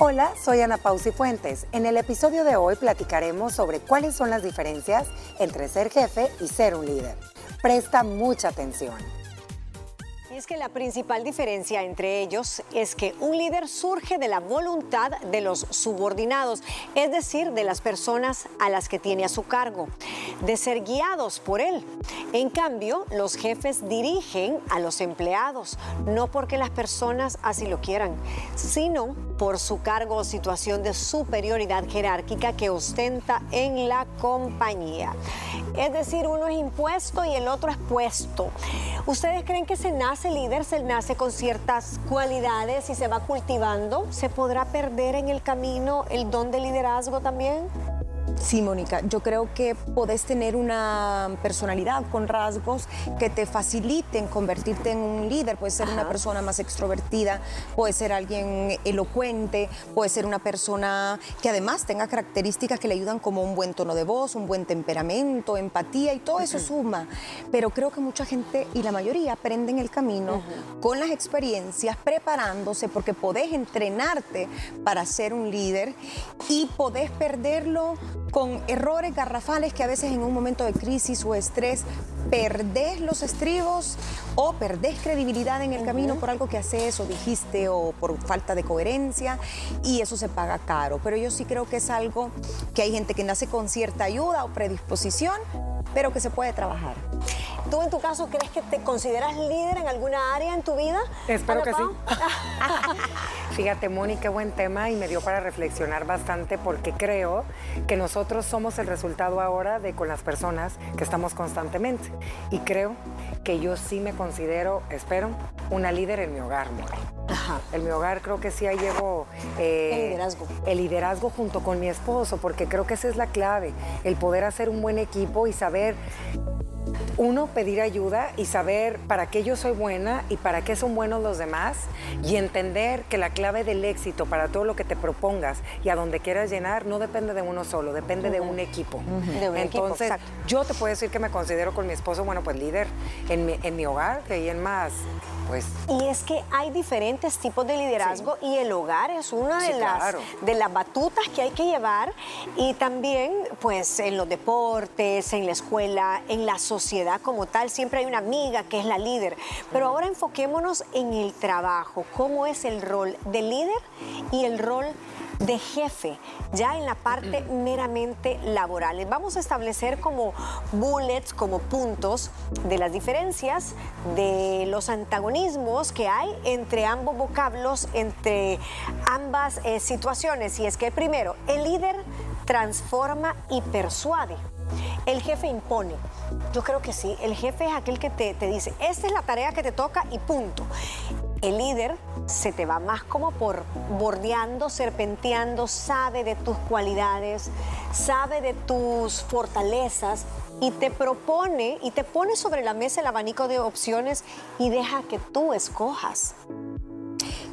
Hola, soy Ana Pausi Fuentes. En el episodio de hoy platicaremos sobre cuáles son las diferencias entre ser jefe y ser un líder. Presta mucha atención. Es que la principal diferencia entre ellos es que un líder surge de la voluntad de los subordinados, es decir, de las personas a las que tiene a su cargo, de ser guiados por él. En cambio, los jefes dirigen a los empleados, no porque las personas así lo quieran, sino por su cargo o situación de superioridad jerárquica que ostenta en la compañía. Es decir, uno es impuesto y el otro es puesto. ¿Ustedes creen que se nace líder, se nace con ciertas cualidades y se va cultivando? ¿Se podrá perder en el camino el don de liderazgo también? Sí, Mónica, yo creo que podés tener una personalidad con rasgos que te faciliten convertirte en un líder. Puedes ser una persona más extrovertida, puede ser alguien elocuente, puede ser una persona que además tenga características que le ayudan como un buen tono de voz, un buen temperamento, empatía y todo eso suma. Pero creo que mucha gente y la mayoría aprenden el camino con las experiencias, preparándose, porque podés entrenarte para ser un líder y podés perderlo con errores garrafales que a veces en un momento de crisis o estrés perdés los estribos o perdés credibilidad en el camino por algo que haces o dijiste o por falta de coherencia y eso se paga caro. Pero yo sí creo que es algo que hay gente que nace con cierta ayuda o predisposición, pero que se puede trabajar. ¿Tú en tu caso crees que te consideras líder en alguna área en tu vida? Espero que sí. Fíjate, Mónica, buen tema y me dio para reflexionar bastante porque creo que nosotros somos el resultado ahora de con las personas que estamos constantemente. Y creo que yo sí me considero, espero, una líder en mi hogar, Ajá. En mi hogar creo que sí ahí llevo... Eh, el liderazgo. El liderazgo junto con mi esposo, porque creo que esa es la clave, el poder hacer un buen equipo y saber uno, pedir ayuda y saber para qué yo soy buena y para qué son buenos los demás y entender que la clave del éxito para todo lo que te propongas y a donde quieras llenar no depende de uno solo, depende de un equipo. Entonces, yo te puedo decir que me considero con mi esposo, bueno, pues líder en mi, en mi hogar, que ahí en más pues. Y es que hay diferentes tipos de liderazgo y el hogar es una de, las, de las batutas que hay que llevar y también pues en los deportes, en la escuela, en la sociedad como tal, siempre hay una amiga que es la líder. Pero ahora enfoquémonos en el trabajo, cómo es el rol de líder y el rol de jefe, ya en la parte meramente laboral. Vamos a establecer como bullets, como puntos de las diferencias, de los antagonismos que hay entre ambos vocablos, entre ambas eh, situaciones. Y es que primero, el líder transforma y persuade. El jefe impone. Yo creo que sí. El jefe es aquel que te, te, dice, esta es la tarea que te toca y punto el líder se te va más como por bordeando, serpenteando, sabe de tus cualidades, sabe de tus fortalezas y te propone y te pone sobre la mesa el abanico de opciones y deja que tú escojas.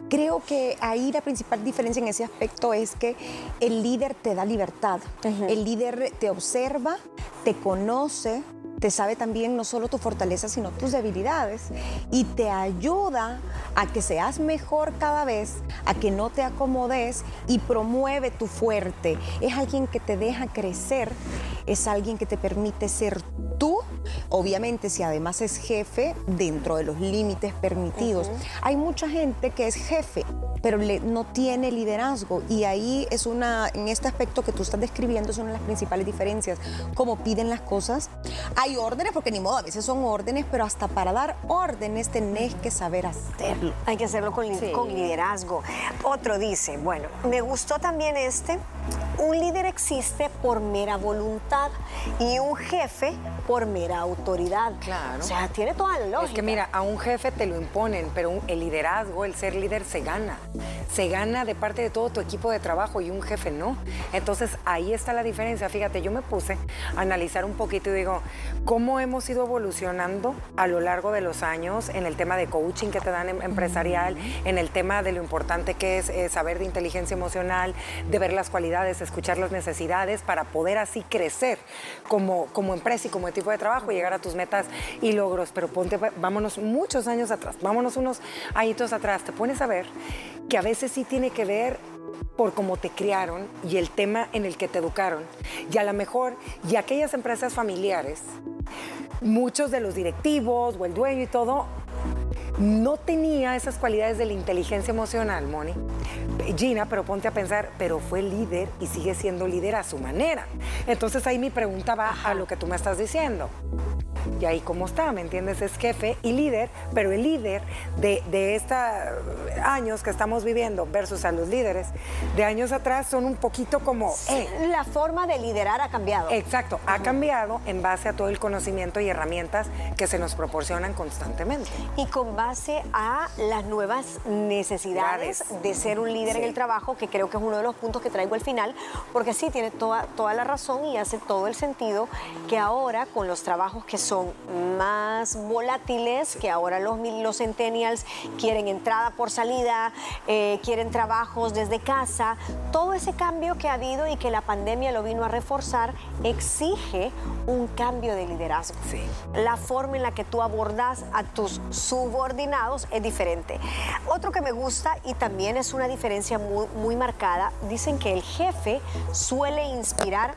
Creo que ahí la principal diferencia en ese aspecto es que el líder te da libertad. El líder te observa, te conoce, te sabe también no solo tu fortaleza, sino tus debilidades y te ayuda a que seas mejor cada vez, a que no te acomodes y promueve tu fuerte. Es alguien que te deja crecer, es alguien que te permite ser tú, obviamente si además es jefe dentro de los límites permitidos. Hay mucha gente que es jefe pero no tiene liderazgo. Y ahí es una, en este aspecto que tú estás describiendo, es una de las principales diferencias. Cómo piden las cosas. Hay órdenes, porque ni modo, a veces son órdenes, pero hasta para dar órdenes tenés que saber hacerlo. Hay que hacerlo con, con liderazgo. Otro dice, bueno, me gustó también este, un líder existe por mera voluntad y un jefe por mera autoridad. Claro. O sea, tiene toda la lógica. Es que mira, a un jefe te lo imponen, pero el liderazgo, el ser líder se gana. Se gana de parte de todo tu equipo de trabajo y un jefe no. Entonces ahí está la diferencia. Fíjate, yo me puse a analizar un poquito y digo, ¿cómo hemos ido evolucionando a lo largo de los años en el tema de coaching que te dan em, empresarial, en el tema de lo importante que es eh, saber de inteligencia emocional, de ver las cualidades, escuchar las necesidades para poder así crecer como, como empresa y como tipo de trabajo y llegar a tus metas y logros. Pero ponte, vámonos muchos años atrás, vámonos unos añitos atrás, te pones a ver que a veces sí tiene que ver por cómo te criaron y el tema en el que te educaron. Y a lo mejor, y aquellas empresas familiares, muchos de los directivos o el dueño y todo, no tenía esas cualidades de la inteligencia emocional, Moni. Gina, pero ponte a pensar, pero fue líder y sigue siendo líder a su manera. Entonces ahí mi pregunta va a lo que tú me estás diciendo y ahí cómo está, ¿me entiendes? Es jefe y líder, pero el líder de, de estos años que estamos viviendo versus a los líderes de años atrás son un poquito como... Eh. La forma de liderar ha cambiado. Exacto, ha cambiado en base a todo el conocimiento y herramientas que se nos proporcionan constantemente. Y con base a las nuevas necesidades de ser un líder en el trabajo, que creo que es uno de los puntos que traigo al final, porque sí, tiene toda, toda la razón y hace todo el sentido que ahora con los trabajos que son más volátiles, que ahora los, los centennials quieren entrada por salida, eh, quieren trabajos desde casa. Todo ese cambio que ha habido y que la pandemia lo vino a reforzar exige un cambio de liderazgo. La forma en la que tú abordas a tus subordinados es diferente. Otro que me gusta y también es una diferencia muy, muy marcada, dicen que el jefe suele inspirar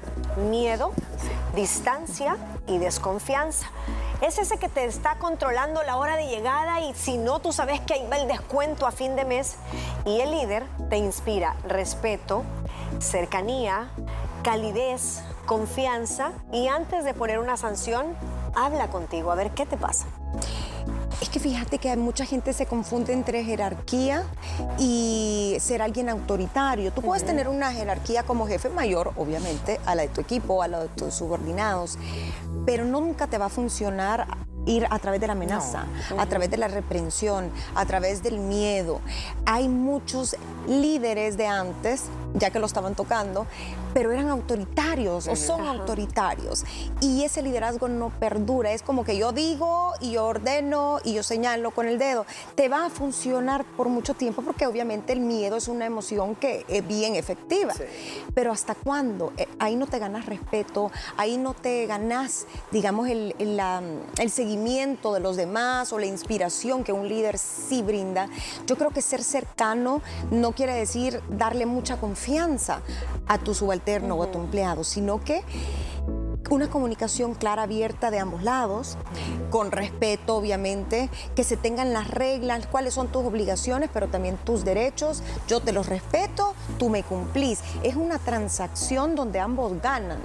miedo, distancia y desconfianza. Es ese que te está controlando la hora de llegada y si no, tú sabes que ahí va el descuento a fin de mes. Y el líder te inspira respeto, cercanía, calidez, confianza y antes de poner una sanción, habla contigo a ver qué te pasa. Que fíjate que mucha gente se confunde entre jerarquía y ser alguien autoritario. Tú puedes tener una jerarquía como jefe mayor, obviamente, a la de tu equipo, a la de tus subordinados, pero nunca te va a funcionar ir a través de la amenaza, a través de la reprensión, a través del miedo. Hay muchos líderes de antes, ya que lo estaban tocando, pero eran autoritarios o son autoritarios. Y ese liderazgo no perdura. Es como que yo digo y yo ordeno y yo señalo con el dedo. Te va a funcionar por mucho tiempo porque obviamente el miedo es una emoción que es bien efectiva. Pero ¿hasta cuándo? Eh, ahí no te ganas respeto, ahí no te ganas, digamos, el, el seguimiento de los demás o la inspiración que un líder sí brinda. Yo creo que ser cercano no quiere decir darle mucha confianza a tu subalterno o a tu empleado, sino que una comunicación clara, abierta de ambos lados, con respeto, obviamente, que se tengan las reglas, cuáles son tus obligaciones, pero también tus derechos. Yo te los respeto, tú me cumplís. Es una transacción donde ambos ganan.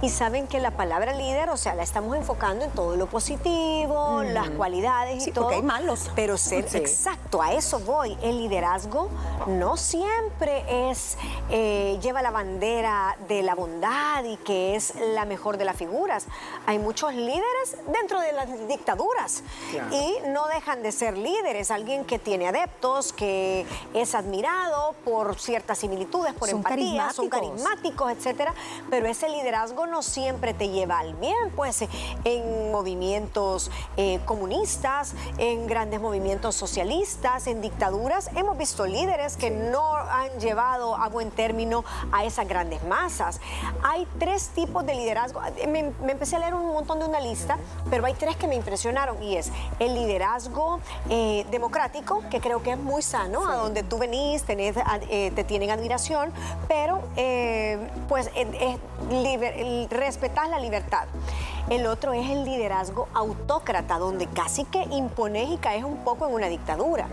Y saben que la palabra líder, o sea, la estamos enfocando en todo lo positivo, las cualidades y todo. Porque hay malos. Pero ser exacto, a eso voy. El liderazgo no siempre es, eh, lleva la bandera de la bondad y que es la mejor de las figuras. Hay muchos líderes dentro de las dictaduras y no dejan de ser líderes. Alguien que tiene adeptos, que es admirado por ciertas similitudes, por empatía, son carismáticos, etcétera. Pero ese liderazgo no siempre te lleva al bien, pues en movimientos eh, comunistas, en grandes movimientos socialistas, en dictaduras, hemos visto líderes que no han llevado a buen término a esas grandes masas. Hay tres tipos de liderazgo me, empecé a leer un montón de una lista, pero hay tres que me impresionaron y es el liderazgo eh, democrático, que creo que es muy sano, a donde tú venís, tenés, eh, te tienen admiración, pero eh, pues respetas la libertad. El otro es el liderazgo autócrata, donde casi que impones y caes un poco en una dictadura.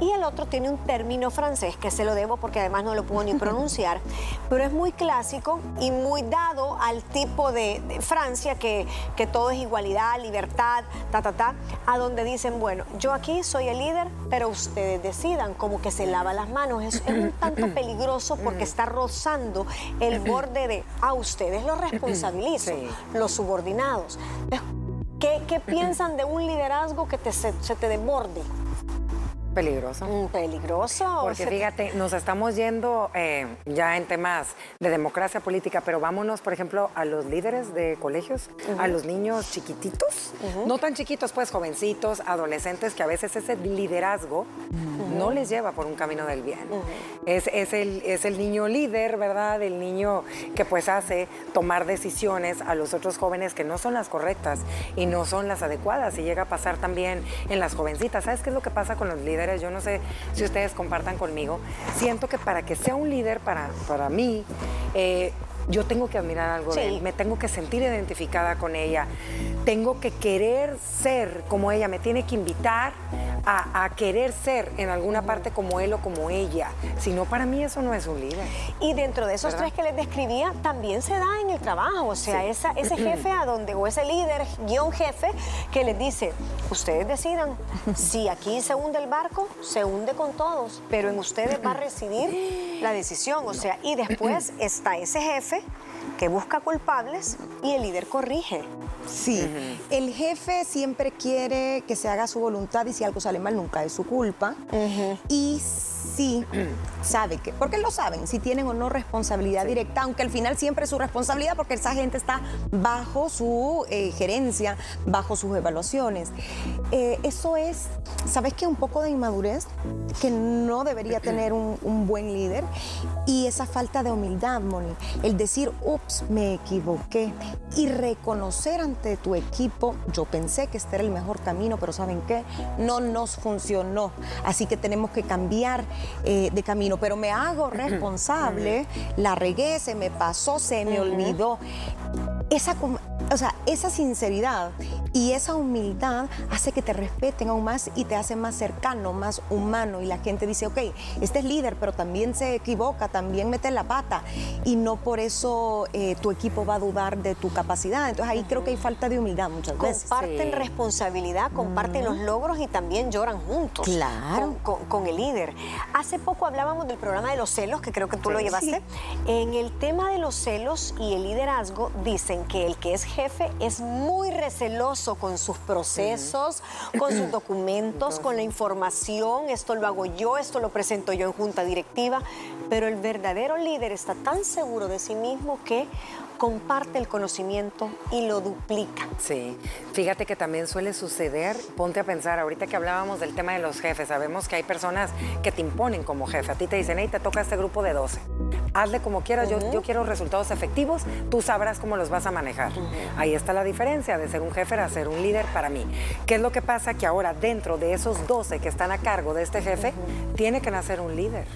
Y el otro tiene un término francés que se lo debo porque además no lo puedo ni pronunciar, pero es muy clásico y muy dado al tipo de, Francia que, que todo es igualdad, libertad, ta, ta, ta, a donde dicen, bueno, yo aquí soy el líder, pero ustedes decidan, como que se lava las manos. Es, un tanto peligroso porque está rozando el borde de, a ustedes los responsabilizo, los subordinados ¿Qué, piensan de un liderazgo que se, te desborde? Peligroso. Mm, peligroso. Porque fíjate, nos estamos yendo eh, ya en temas de democracia política, pero vámonos, por ejemplo, a los líderes de colegios, a los niños chiquititos, no tan chiquitos, pues jovencitos, adolescentes, que a veces ese liderazgo no les lleva por un camino del bien. es, el, es el niño líder, ¿verdad? El niño que pues hace tomar decisiones a los otros jóvenes que no son las correctas y no son las adecuadas y llega a pasar también en las jovencitas. ¿Sabes qué es lo que pasa con los líderes? Líderes, yo no sé si ustedes compartan conmigo, siento que para que sea un líder para, para mí, eh, yo tengo que admirar algo de él, me tengo que sentir identificada con ella, tengo que querer ser como ella, me tiene que invitar a, querer ser en alguna parte como él o como ella. Si no, para mí eso no es un líder. Y dentro de esos tres que les describía, también se da en el trabajo, o sea, esa, ese jefe a donde, o ese líder, guion jefe, que les dice, ustedes decidan, si aquí se hunde el barco, se hunde con todos, pero en ustedes va a residir la decisión, o sea, y después está ese jefe que busca culpables y el líder corrige. Sí, el jefe siempre quiere que se haga su voluntad y si algo sale mal nunca es su culpa. Y sí sabe que, porque lo saben, si tienen o no responsabilidad directa, aunque al final siempre es su responsabilidad porque esa gente está bajo su eh, gerencia, bajo sus evaluaciones. Eh, eso es, ¿sabes qué? Un poco de inmadurez que no debería tener un, un buen líder y esa falta de humildad, Moni. El decir, ups, me equivoqué y reconocer ante tu equipo, yo pensé que este era el mejor camino, pero ¿saben qué? No nos funcionó. Así que tenemos que cambiar eh, de camino, pero me hago responsable, la regué, se me pasó, se me olvidó. Esa, o sea, esa sinceridad y esa humildad hace que te respeten aún más y te hace más cercano, más humano. Y la gente dice, ok, este es líder, pero también se equivoca, también mete la pata. Y no por eso eh, tu equipo va a dudar de tu capacidad. Entonces ahí creo que hay falta de humildad muchas veces. Comparten responsabilidad, comparten los logros y también lloran juntos. Claro. Con, el líder. Hace poco hablábamos del programa de los celos, que creo que tú lo llevaste. En el tema de los celos y el liderazgo, dicen que el que es jefe es muy receloso con sus procesos, con sus documentos, con la información. Esto lo hago yo, esto lo presento yo en junta directiva. Pero el verdadero líder está tan seguro de sí mismo que comparte el conocimiento y lo duplica. Sí, fíjate que también suele suceder, ponte a pensar, ahorita que hablábamos del tema de los jefes, sabemos que hay personas que te imponen como jefe, a ti te dicen, hey, te toca este grupo de 12, hazle como quieras, yo, yo, quiero resultados efectivos, tú sabrás cómo los vas a manejar. Ahí está la diferencia de ser un jefe a ser un líder para mí. ¿Qué es lo que pasa? Que ahora dentro de esos 12 que están a cargo de este jefe, tiene que nacer un líder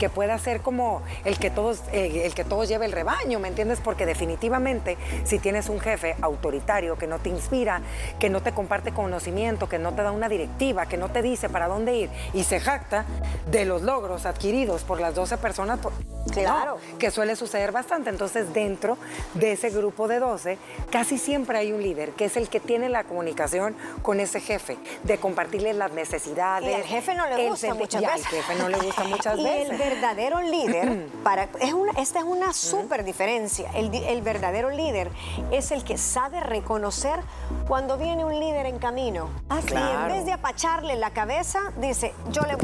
que pueda ser como el que todos, eh, el que todos lleve el rebaño, ¿me entiendes? Porque definitivamente si tienes un jefe autoritario que no te inspira, que no te comparte conocimiento, que no te da una directiva, que no te dice para dónde ir y se jacta de los logros adquiridos por las 12 personas, claro, que suele suceder bastante. Entonces dentro de ese grupo de 12 casi siempre hay un líder que es el que tiene la comunicación con ese jefe, de compartirle las necesidades. Y al jefe no le gusta muchas veces. Al jefe no le gusta muchas veces verdadero líder, para, es una, esta es una súper diferencia. El, el, verdadero líder es el que sabe reconocer cuando viene un líder en camino. Así, ah, en vez de apacharle la cabeza, dice, yo le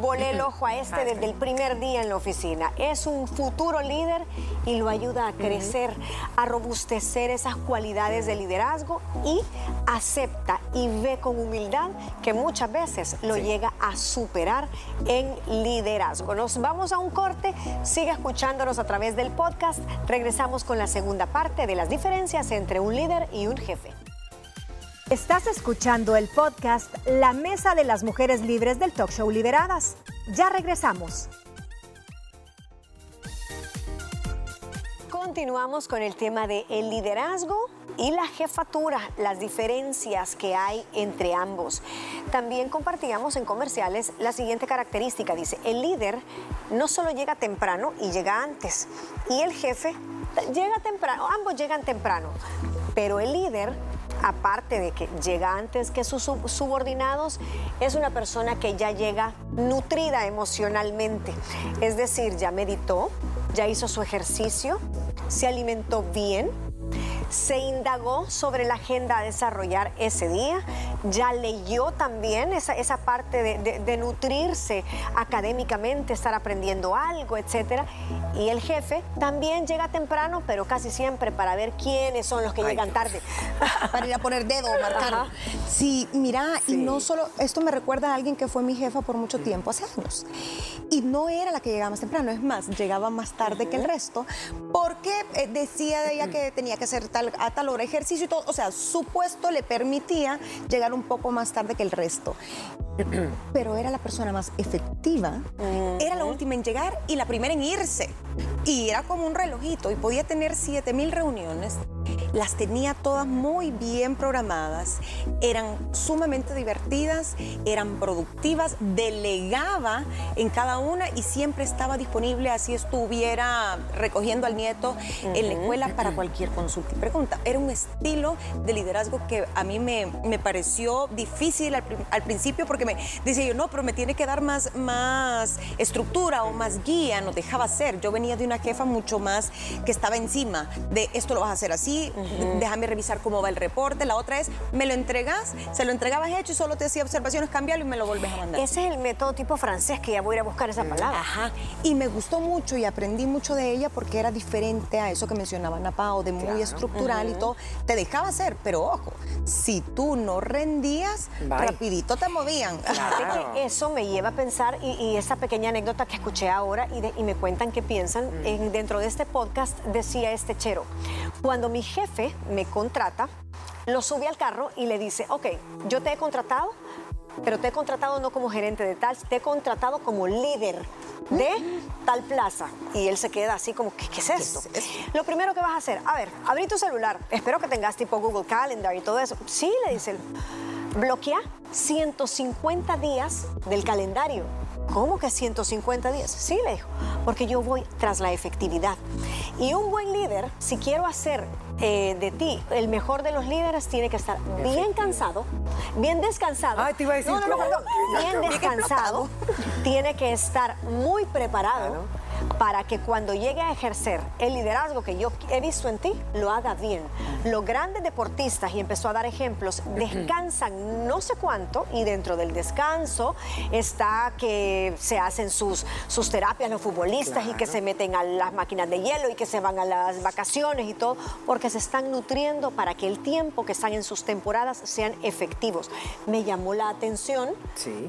volé el ojo a este desde el primer día en la oficina. Es un futuro líder y lo ayuda a crecer, a robustecer esas cualidades de liderazgo y acepta y ve con humildad que muchas veces lo llega a superar en liderazgo. Nos vamos a un corte, sigue escuchándonos a través del podcast. Regresamos con la segunda parte de las diferencias entre un líder y un jefe. Estás escuchando el podcast La Mesa de las Mujeres Libres del Talk Show Lideradas. Ya regresamos. Continuamos con el tema de el liderazgo y la jefatura, las diferencias que hay entre ambos. También compartíamos en comerciales la siguiente característica. Dice, el líder no solo llega temprano y llega antes, y el jefe llega temprano, ambos llegan temprano, pero el líder aparte de que llega antes que sus subordinados, es una persona que ya llega nutrida emocionalmente. Es decir, ya meditó, ya hizo su ejercicio, se alimentó bien, se indagó sobre la agenda a desarrollar ese día, ya leyó también esa, esa parte de, nutrirse académicamente, estar aprendiendo algo, etc. Y el jefe también llega temprano, pero casi siempre para ver quiénes son los que llegan tarde. para ir a poner dedo marcar. Sí, mira, y no solo, esto me recuerda a alguien que fue mi jefa por mucho tiempo, hace años. Y no era la que llegaba más temprano, es más, llegaba más tarde que el resto, porque eh, decía de ella que tenía que hacer tal, a tal hora ejercicio y todo. O sea, su puesto le permitía llegar un poco más tarde que el resto. pero era la persona más efectiva, era la última en llegar y la primera en irse. Y era como un relojito y podía tener 7000 reuniones. Las tenía todas muy bien programadas, eran sumamente divertidas, eran productivas, delegaba en cada una y siempre estaba disponible así estuviera recogiendo al nieto en la escuela para cualquier consulta y pregunta. Era un estilo de liderazgo que a mí me, me pareció difícil al, al, principio porque me decía yo, no, pero me tiene que dar más, más estructura o más guía, no dejaba hacer. Yo venía de una jefa mucho más que estaba encima de esto lo vas a hacer así, déjame revisar cómo va el reporte. La otra es, me lo entregas, se lo entregabas hecho y solo te hacía observaciones, cambiarlo y me lo vuelves a mandar. Ese es el método tipo francés que ya voy a ir a buscar esa palabra. Ajá. Y me gustó mucho y aprendí mucho de ella porque era diferente a eso que mencionaba Napao, de muy estructural y todo. Te dejaba hacer, pero ojo, si tú no rendías, rapidito te movían. eso me lleva a pensar, y, esa pequeña anécdota que escuché ahora y, me cuentan qué piensan, en, dentro de este podcast decía este chero, cuando mi jefe me contrata, lo sube al carro y le dice, ok, yo te he contratado, pero te he contratado no como gerente de tal, te he contratado como líder de tal plaza. Y él se queda así como, ¿qué, es esto? Lo primero que vas a hacer, a ver, abrí tu celular, espero que tengas tipo Google Calendar y todo eso. Sí, le dice él, bloquea 150 días del calendario. ¿Cómo que 150 días? Sí, le dijo, porque yo voy tras la efectividad. Y un buen líder, si quiero hacer eh, de ti el mejor de los líderes, tiene que estar bien cansado, bien descansado. Ah, te iba a decir. No, no, no, Bien descansado. tiene que estar muy preparado para que cuando llegue a ejercer el liderazgo que yo he visto en ti, lo haga bien. Los grandes deportistas, y empezó a dar ejemplos, descansan no sé cuánto y dentro del descanso está que se hacen sus, sus terapias los futbolistas y que se meten a las máquinas de hielo y que se van a las vacaciones y todo, porque se están nutriendo para que el tiempo que están en sus temporadas sean efectivos. Me llamó la atención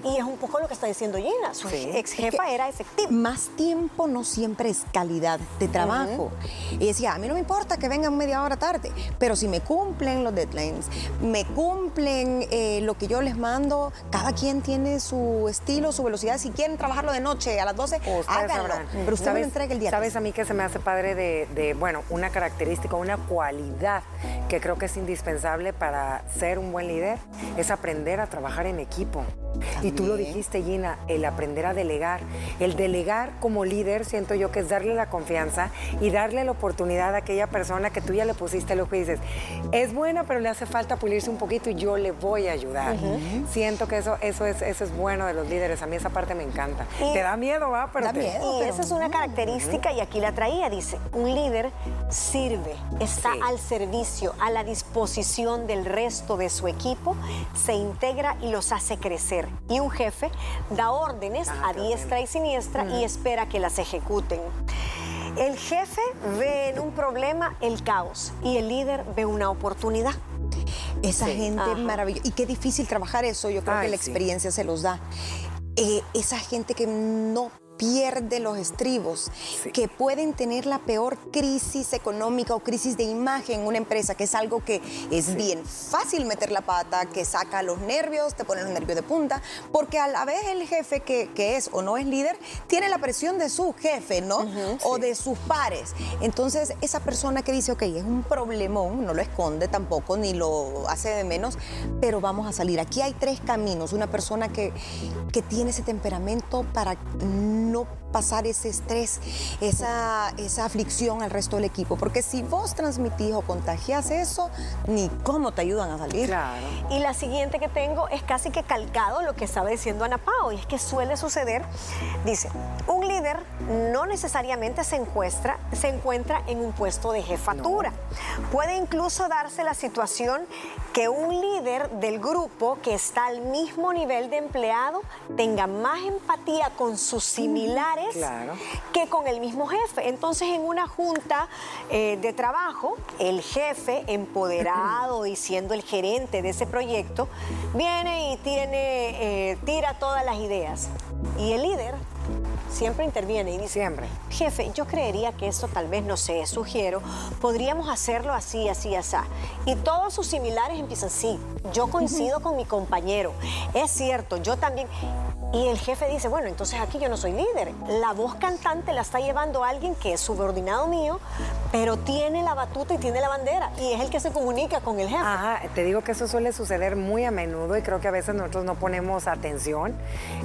y es un poco lo que está diciendo Gina. Su ex jefa era efectiva. Más tiempo no siempre es calidad de trabajo. Y decía, a mí no me importa que vengan media hora tarde, pero si me cumplen los deadlines, me cumplen eh, lo que yo les mando, cada quien tiene su estilo, su velocidad. Si quieren trabajarlo de noche a las 12, háganlo. Pero usted me entrega el día. ¿Sabes a mí que se me hace padre de, de, bueno, una característica, una cualidad que creo que es indispensable para ser un buen líder? Es aprender a trabajar en equipo. Y tú lo dijiste, Gina, el aprender a delegar. El delegar como líder, siento yo que es darle la confianza y darle la oportunidad a aquella persona que tú ya le pusiste ojo y dices, es buena, pero le hace falta pulirse un poquito y yo le voy a ayudar. Siento que eso, eso, es, eso es bueno de los líderes. A mí esa parte me encanta. te da miedo, ¿va? Pero Y esa es una característica, y aquí la traía, dice, un líder sirve, está al servicio, a la disposición del resto de su equipo, se integra y los hace crecer. Y un jefe da órdenes ah, a diestra y siniestra y espera que las ejecuten. El jefe ve en un problema el caos y el líder ve una oportunidad. Esa gente maravillosa. Y qué difícil trabajar eso, yo creo que la experiencia se los da. Eh, esa gente que no pierde los estribos, que pueden tener la peor crisis económica o crisis de imagen en una empresa, que es algo que es bien fácil meter la pata, que saca los nervios, te pone los nervios de punta, porque a la vez el jefe que, es o no es líder tiene la presión de su jefe, ¿no? o de sus pares. Entonces, esa persona que dice, ok, es un problemón, no lo esconde tampoco, ni lo hace de menos, pero vamos a salir. Aquí hay tres caminos. Una persona que, que tiene ese temperamento para no pasar ese estrés, esa, esa aflicción al resto del equipo. Porque si vos transmitís o contagias eso, ni cómo te ayudan a salir. Claro. Y la siguiente que tengo es casi que calcado lo que estaba diciendo Ana Pao, y es que suele suceder, dice, un líder no necesariamente se encuentra, se encuentra en un puesto de jefatura. Puede incluso darse la situación que un líder del grupo que está al mismo nivel de empleado tenga más empatía con sus similares que con el mismo jefe. Entonces, en una junta eh, de trabajo, el jefe, empoderado y siendo el gerente de ese proyecto, viene y tiene, eh, tira todas las ideas. Y el líder siempre interviene y dice, siempre. jefe, yo creería que esto tal vez, no sé, sugiero, podríamos hacerlo así, así, así. Y todos sus similares empiezan, sí, yo coincido con mi compañero, es cierto, yo también. Y el jefe dice, bueno, entonces aquí yo no soy líder. La voz cantante la está llevando alguien que es subordinado mío, pero tiene la batuta y tiene la bandera y es el que se comunica con el jefe. Ajá, te digo que eso suele suceder muy a menudo y creo que a veces nosotros no ponemos atención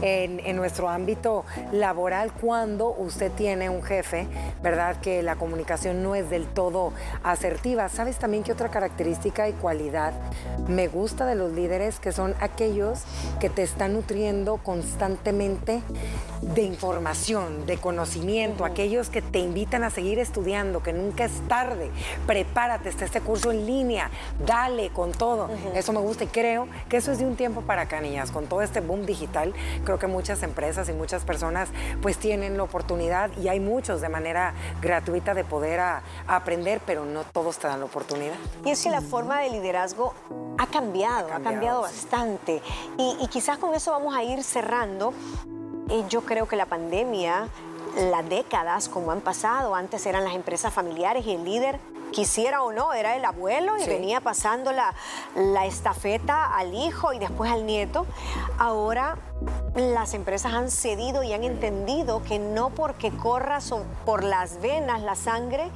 en, en nuestro ámbito laboral cuando usted tiene un jefe, ¿verdad? Que la comunicación no es del todo asertiva. ¿Sabes también qué otra característica y cualidad me gusta de los líderes? Que son aquellos que te están nutriendo constantemente de información, de conocimiento, aquellos que te invitan a seguir estudiando, que nunca es tarde. Prepárate, está este curso en línea, dale con todo. Eso me gusta y creo que eso es de un tiempo para acá, niñas. Con todo este boom digital, creo que muchas empresas y muchas personas pues tienen la oportunidad y hay muchos de manera gratuita de poder aprender, pero no todos te dan la oportunidad. Y es que la forma de liderazgo ha cambiado, ha cambiado, bastante. Y, y quizás con eso vamos a ir cerrando y yo creo que la pandemia, las décadas como han pasado, antes eran las empresas familiares y el líder quisiera o no, era el abuelo y venía pasando la, la, estafeta al hijo y después al nieto. Ahora las empresas han cedido y han entendido que no porque corra por las venas la sangre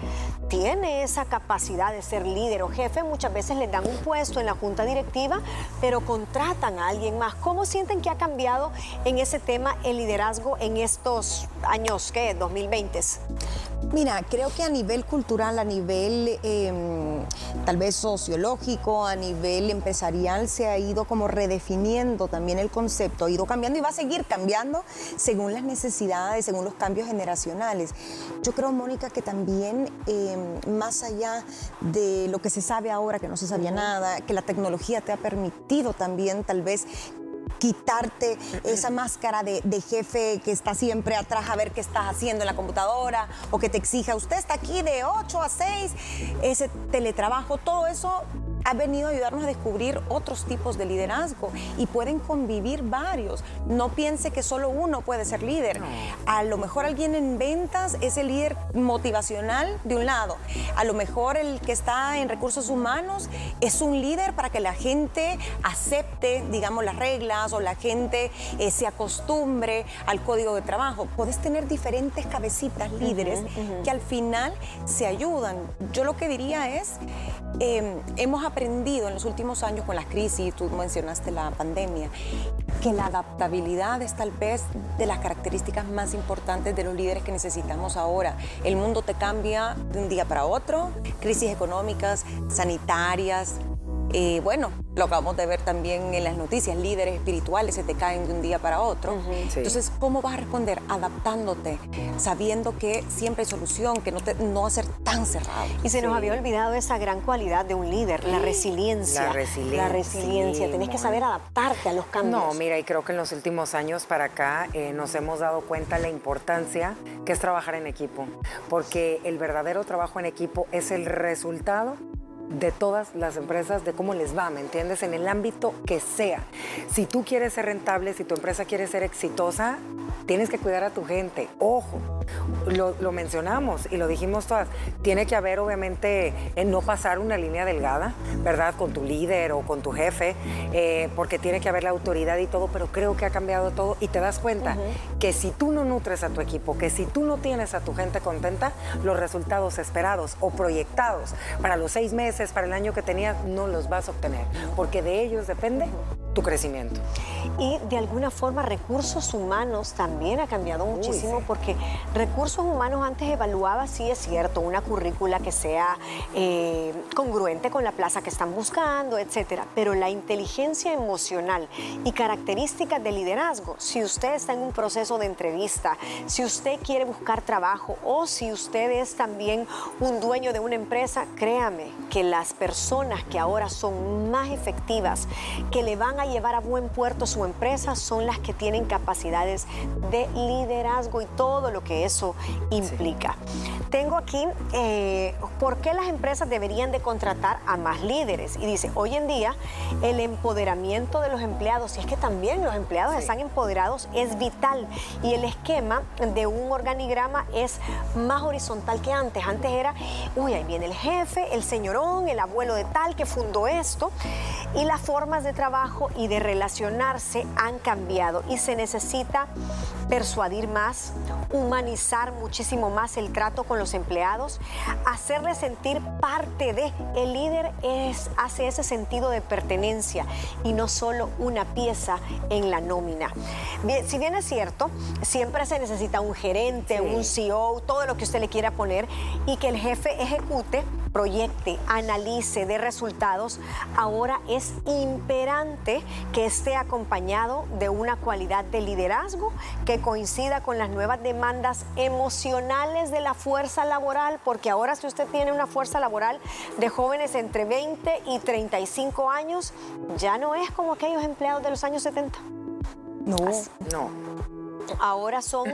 tiene esa capacidad de ser líder o jefe. Muchas veces les dan un puesto en la junta directiva, pero contratan a alguien más. ¿Cómo sienten que ha cambiado en ese tema el liderazgo en estos años, ¿qué? 2020. Mira, creo que a nivel cultural, a nivel em, tal vez sociológico, a nivel empresarial, se ha ido como redefiniendo también el concepto, ha ido cambiando y va a seguir cambiando según las necesidades, según los cambios generacionales. Yo creo, Mónica, que también em, más allá de lo que se sabe ahora, que no se sabía nada, que la tecnología te ha permitido también tal vez quitarte esa máscara de, jefe que está siempre atrás a ver qué estás haciendo en la computadora o que te exija, usted está aquí de 8 a 6, ese teletrabajo, todo eso ha venido a ayudarnos a descubrir otros tipos de liderazgo y pueden convivir varios. No piense que solo uno puede ser líder. A lo mejor alguien en ventas es el líder motivacional de un lado. A lo mejor el que está en recursos humanos es un líder para que la gente acepte, digamos, las reglas o la gente eh, se acostumbre al código de trabajo. Puedes tener diferentes cabecitas líderes que al final se ayudan. Yo lo que diría es, eh, hemos aprendido aprendido en los últimos años con las crisis, tú mencionaste la pandemia, que la adaptabilidad es tal vez de las características más importantes de los líderes que necesitamos ahora. El mundo te cambia de un día para otro, crisis económicas, sanitarias, eh, bueno, lo acabamos de ver también en las noticias, líderes espirituales se te caen de un día para otro. Entonces, ¿cómo vas a responder? Adaptándote, sabiendo que siempre hay solución, que no, te, no va a ser tan cerrado. Y se nos había olvidado esa gran cualidad de un líder, la resiliencia. La resiliencia. La resiliencia. Tenés que saber adaptarte a los cambios. No, mira, y creo que en los últimos años para acá eh, nos hemos dado cuenta la importancia que es trabajar en equipo, porque el verdadero trabajo en equipo es el resultado de todas las empresas, de cómo les va, ¿me entiendes? En el ámbito que sea. Si tú quieres ser rentable, si tu empresa quiere ser exitosa, tienes que cuidar a tu gente. Ojo, lo, mencionamos y lo dijimos todas. Tiene que haber, obviamente, en no pasar una línea delgada, ¿verdad? Con tu líder o con tu jefe, eh, porque tiene que haber la autoridad y todo, pero creo que ha cambiado todo y te das cuenta que si tú no nutres a tu equipo, que si tú no tienes a tu gente contenta, los resultados esperados o proyectados para los seis meses, para el año que tenías, no los vas a obtener, porque de ellos depende tu crecimiento. Y de alguna forma recursos humanos también ha cambiado muchísimo porque recursos humanos antes evaluaba, sí es cierto, una currícula que sea eh, congruente con la plaza que están buscando, etcétera, pero la inteligencia emocional y características de liderazgo, si usted está en un proceso de entrevista, si usted quiere buscar trabajo o si usted es también un dueño de una empresa, créame que las personas que ahora son más efectivas, que le van a llevar a buen puerto su empresa son las que tienen capacidades de liderazgo y todo lo que eso implica. Tengo aquí, eh, ¿por qué las empresas deberían de contratar a más líderes? Y dice, hoy en día el empoderamiento de los empleados, y es que también los empleados están empoderados, es vital. Y el esquema de un organigrama es más horizontal que antes. Antes era, uy, ahí viene el jefe, el señorón, el abuelo de tal que fundó esto. Y las formas de trabajo y de relacionarse han cambiado y se necesita persuadir más, humanizar muchísimo más el trato con los empleados, hacerles sentir parte de. El líder es, hace ese sentido de pertenencia y no solo una pieza en la nómina. si bien es cierto, siempre se necesita un gerente, un CEO, todo lo que usted le quiera poner y que el jefe ejecute proyecte, analice, de resultados, ahora es imperante que esté acompañado de una cualidad de liderazgo que coincida con las nuevas demandas emocionales de la fuerza laboral, porque ahora si usted tiene una fuerza laboral de jóvenes entre 20 y 35 años, ya no es como aquellos empleados de los años 70. No, no. Ahora son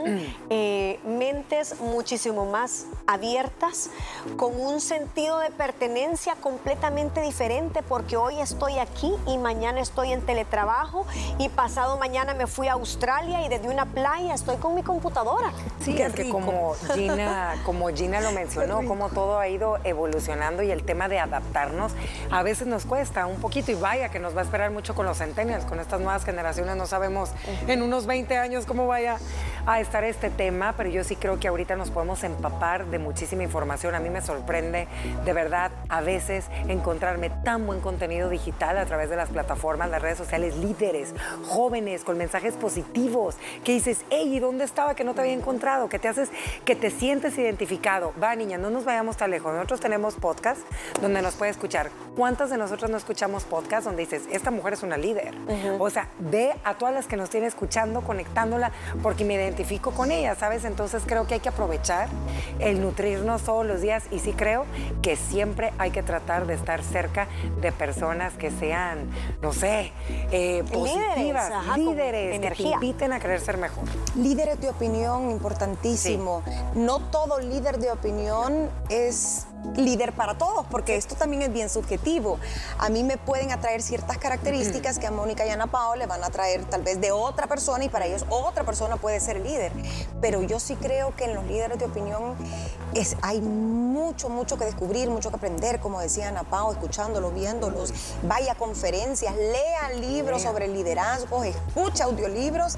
eh, mentes muchísimo más abiertas, con un sentido de pertenencia completamente diferente, porque hoy estoy aquí y mañana estoy en teletrabajo y pasado mañana me fui a Australia y desde una playa estoy con mi computadora. Sí, es que como Gina, como Gina lo mencionó, como todo ha ido evolucionando y el tema de adaptarnos a veces nos cuesta un poquito y vaya que nos va a esperar mucho con los centennials, con estas nuevas generaciones, no sabemos en unos 20 años cómo vaya a estar este tema, pero yo sí creo que ahorita nos podemos empapar de muchísima información. A mí me sorprende de verdad a veces encontrarme tan buen contenido digital a través de las plataformas, las redes sociales, líderes, jóvenes con mensajes positivos, que dices, hey, ¿y dónde estaba que no te había encontrado? Que te haces, que te sientes identificado. Va, niña, no nos vayamos tan lejos. Nosotros tenemos podcast donde nos puede escuchar. ¿Cuántas de nosotros no escuchamos podcast donde dices, esta mujer es una líder? O sea, ve a todas las que nos tiene escuchando, conectándola porque me identifico con ella, ¿sabes? Entonces creo que hay que aprovechar el nutrirnos todos los días y sí creo que siempre hay que tratar de estar cerca de personas que sean, no sé, eh, positivas, líderes, que te inviten a querer ser mejor. Líderes de opinión, importantísimo. No todo líder de opinión es líder para todos, porque esto también es bien subjetivo. A mí me pueden atraer ciertas características que a Mónica y Ana Pao le van a atraer tal vez de otra persona y para ellos otra persona puede ser líder. Pero yo sí creo que en los líderes de opinión es, hay mucho, mucho que descubrir, mucho que aprender, como decía Ana Pao, escuchándolos, viéndolos. Vaya a conferencias, lea libros sobre liderazgo, escucha audiolibros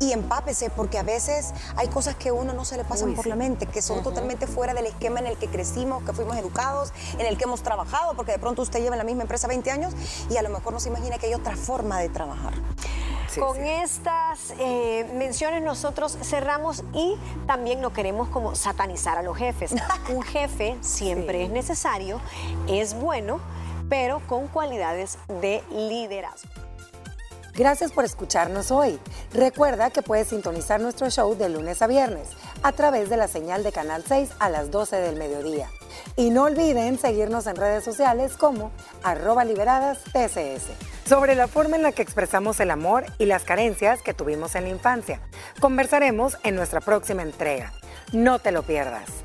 y empápese, porque a veces hay cosas que a uno no se le pasan por la mente, que son totalmente fuera del esquema en el que crecimos, que fuimos educados, en el que hemos trabajado, porque de pronto usted lleva en la misma empresa 20 años y a lo mejor no se imagina que hay otra forma de trabajar. Con estas eh, menciones nosotros cerramos y también no queremos como satanizar a los jefes. Un jefe siempre es necesario, es bueno, pero con cualidades de liderazgo. Gracias por escucharnos hoy. Recuerda que puedes sintonizar nuestro show de lunes a viernes a través de la señal de Canal 6 a las 12 del mediodía. Y no olviden seguirnos en redes sociales como arroba liberadas PSS. Sobre la forma en la que expresamos el amor y las carencias que tuvimos en la infancia. Conversaremos en nuestra próxima entrega. No te lo pierdas.